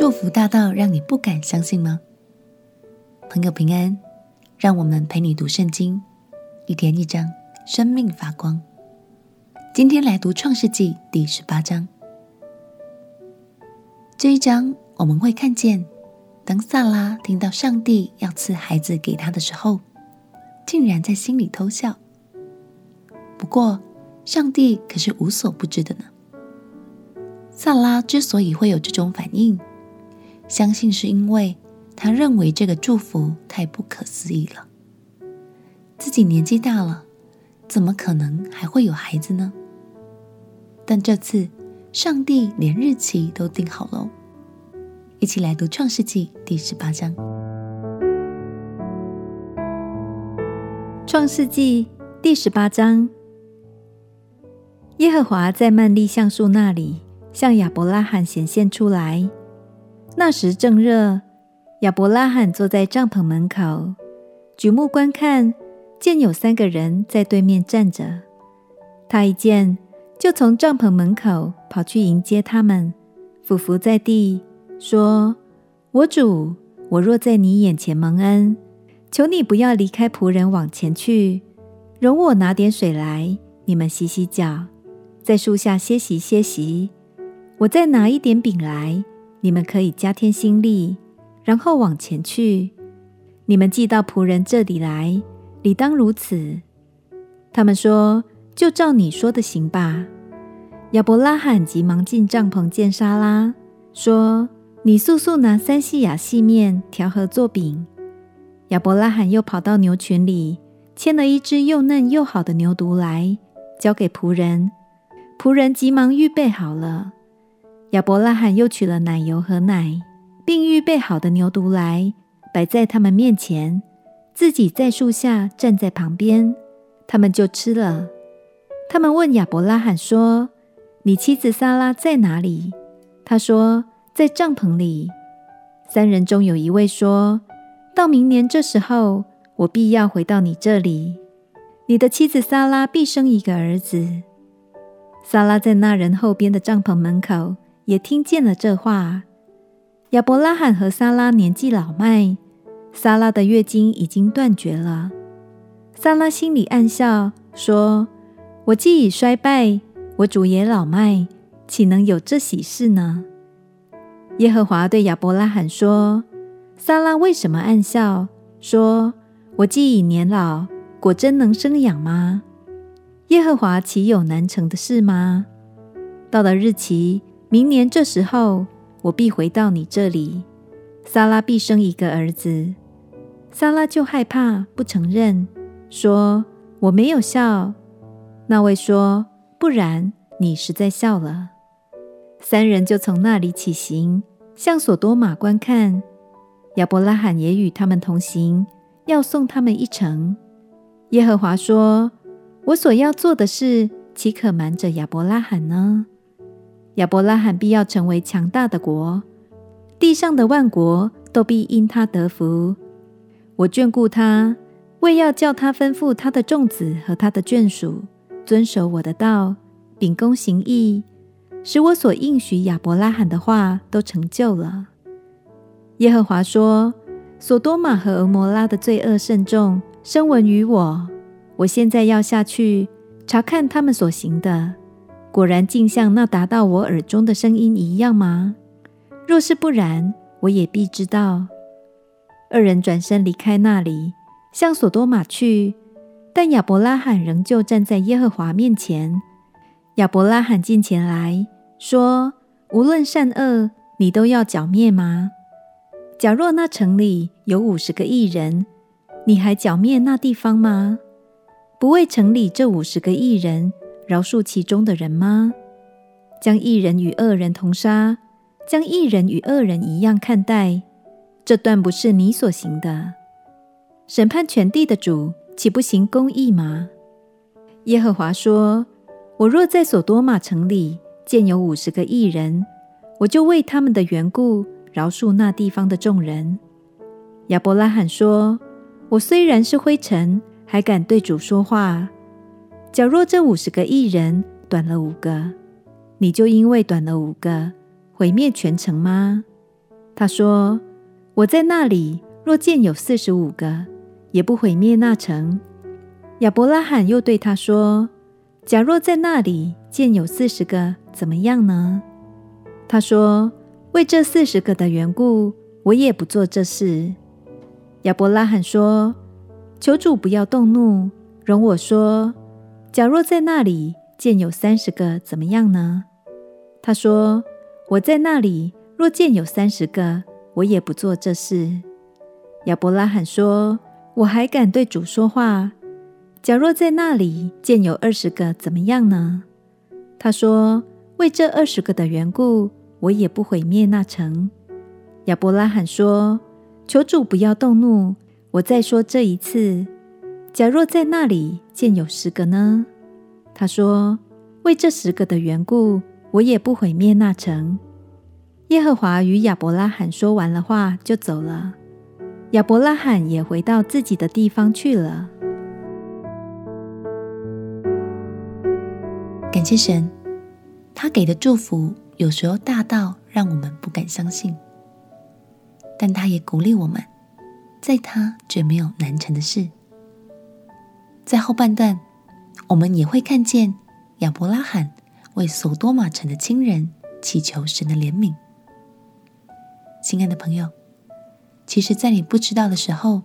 祝福大到让你不敢相信吗？朋友平安，让我们陪你读圣经，一天一章，生命发光。今天来读创世纪第十八章。这一章我们会看见，当萨拉听到上帝要赐孩子给他的时候，竟然在心里偷笑。不过，上帝可是无所不知的呢。萨拉之所以会有这种反应，相信是因为他认为这个祝福太不可思议了。自己年纪大了，怎么可能还会有孩子呢？但这次，上帝连日期都定好了。一起来读创世纪第十八章。创世纪第十八章。耶和华在曼利橡树那里向亚伯拉罕显现出来。那时正热，亚伯拉罕坐在帐篷门口，举目观看，见有三个人在对面站着。他一见，就从帐篷门口跑去迎接他们，俯伏在地，说：“我主，我若在你眼前蒙恩，求你不要离开仆人往前去，容我拿点水来，你们洗洗脚。”在树下歇息歇息，我再拿一点饼来，你们可以加添心力，然后往前去。你们寄到仆人这里来，理当如此。他们说：“就照你说的行吧。”亚伯拉罕急忙进帐篷见沙拉，说：“你速速拿三细亚细面调和做饼。”亚伯拉罕又跑到牛群里，牵了一只又嫩又好的牛犊来，交给仆人。仆人急忙预备好了，亚伯拉罕又取了奶油和奶，并预备好的牛犊来，摆在他们面前，自己在树下站在旁边，他们就吃了。他们问亚伯拉罕说：“你妻子撒拉在哪里？”他说：“在帐篷里。”三人中有一位说：“到明年这时候，我必要回到你这里，你的妻子撒拉必生一个儿子。”撒拉在那人后边的帐篷门口也听见了这话。亚伯拉罕和撒拉年纪老迈，撒拉的月经已经断绝了。撒拉心里暗笑，说：“我既已衰败，我主也老迈，岂能有这喜事呢？”耶和华对亚伯拉罕说：“撒拉为什么暗笑？说我既已年老，果真能生养吗？”耶和华岂有难成的事吗？到了日期，明年这时候，我必回到你这里，撒拉必生一个儿子。撒拉就害怕，不承认，说：“我没有笑。”那位说：“不然，你实在笑了。”三人就从那里起行，向所多玛观看。亚伯拉罕也与他们同行，要送他们一程。耶和华说。我所要做的事，岂可瞒着亚伯拉罕呢？亚伯拉罕必要成为强大的国，地上的万国都必因他得福。我眷顾他，为要叫他吩咐他的众子和他的眷属遵守我的道，秉公行义，使我所应许亚伯拉罕的话都成就了。耶和华说：所多玛和蛾摩拉的罪恶甚重，声闻于我。我现在要下去查看他们所行的，果然竟像那达到我耳中的声音一样吗？若是不然，我也必知道。二人转身离开那里，向所多玛去，但亚伯拉罕仍旧站在耶和华面前。亚伯拉罕近前来说：“无论善恶，你都要剿灭吗？假若那城里有五十个义人，你还剿灭那地方吗？”不为城里这五十个义人饶恕其中的人吗？将义人与恶人同杀，将义人与恶人一样看待，这断不是你所行的。审判全地的主岂不行公义吗？耶和华说：“我若在所多玛城里见有五十个义人，我就为他们的缘故饶恕那地方的众人。”亚伯拉罕说：“我虽然是灰尘。”还敢对主说话？假若这五十个义人短了五个，你就因为短了五个毁灭全城吗？他说：“我在那里，若见有四十五个，也不毁灭那城。”亚伯拉罕又对他说：“假若在那里见有四十个，怎么样呢？”他说：“为这四十个的缘故，我也不做这事。”亚伯拉罕说：“求主不要动怒，容我说，假若在那里见有三十个，怎么样呢？”他说：“我在那里，若见有三十个，我也不做这事。”亚伯拉罕说：“我还敢对主说话。假若在那里见有二十个，怎么样呢？”他说：“为这二十个的缘故，我也不毁灭那城。”亚伯拉罕说：“求主不要动怒，我再说这一次。假若在那里见有十个呢？”他说：“为这十个的缘故。”我也不毁灭那城。耶和华与亚伯拉罕说完了话，就走了。亚伯拉罕也回到自己的地方去了。感谢神，他给的祝福有时候大到让我们不敢相信，但他也鼓励我们，在他绝没有难成的事。在后半段，我们也会看见亚伯拉罕。为索多玛城的亲人祈求神的怜悯。亲爱的朋友，其实，在你不知道的时候，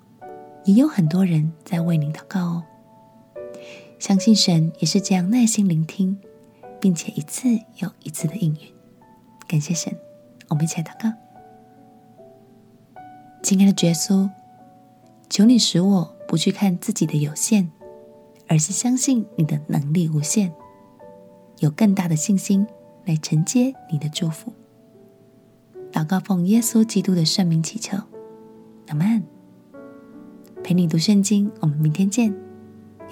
也有很多人在为你祷告哦。相信神也是这样耐心聆听，并且一次又一次的应允。感谢神，我们一起来祷告。亲爱的耶稣，求你使我不去看自己的有限，而是相信你的能力无限。有更大的信心来承接你的祝福。祷告奉耶稣基督的圣名祈求，阿门。陪你读圣经，我们明天见。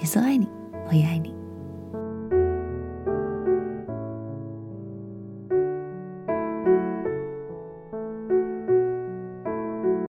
耶稣爱你，我也爱你。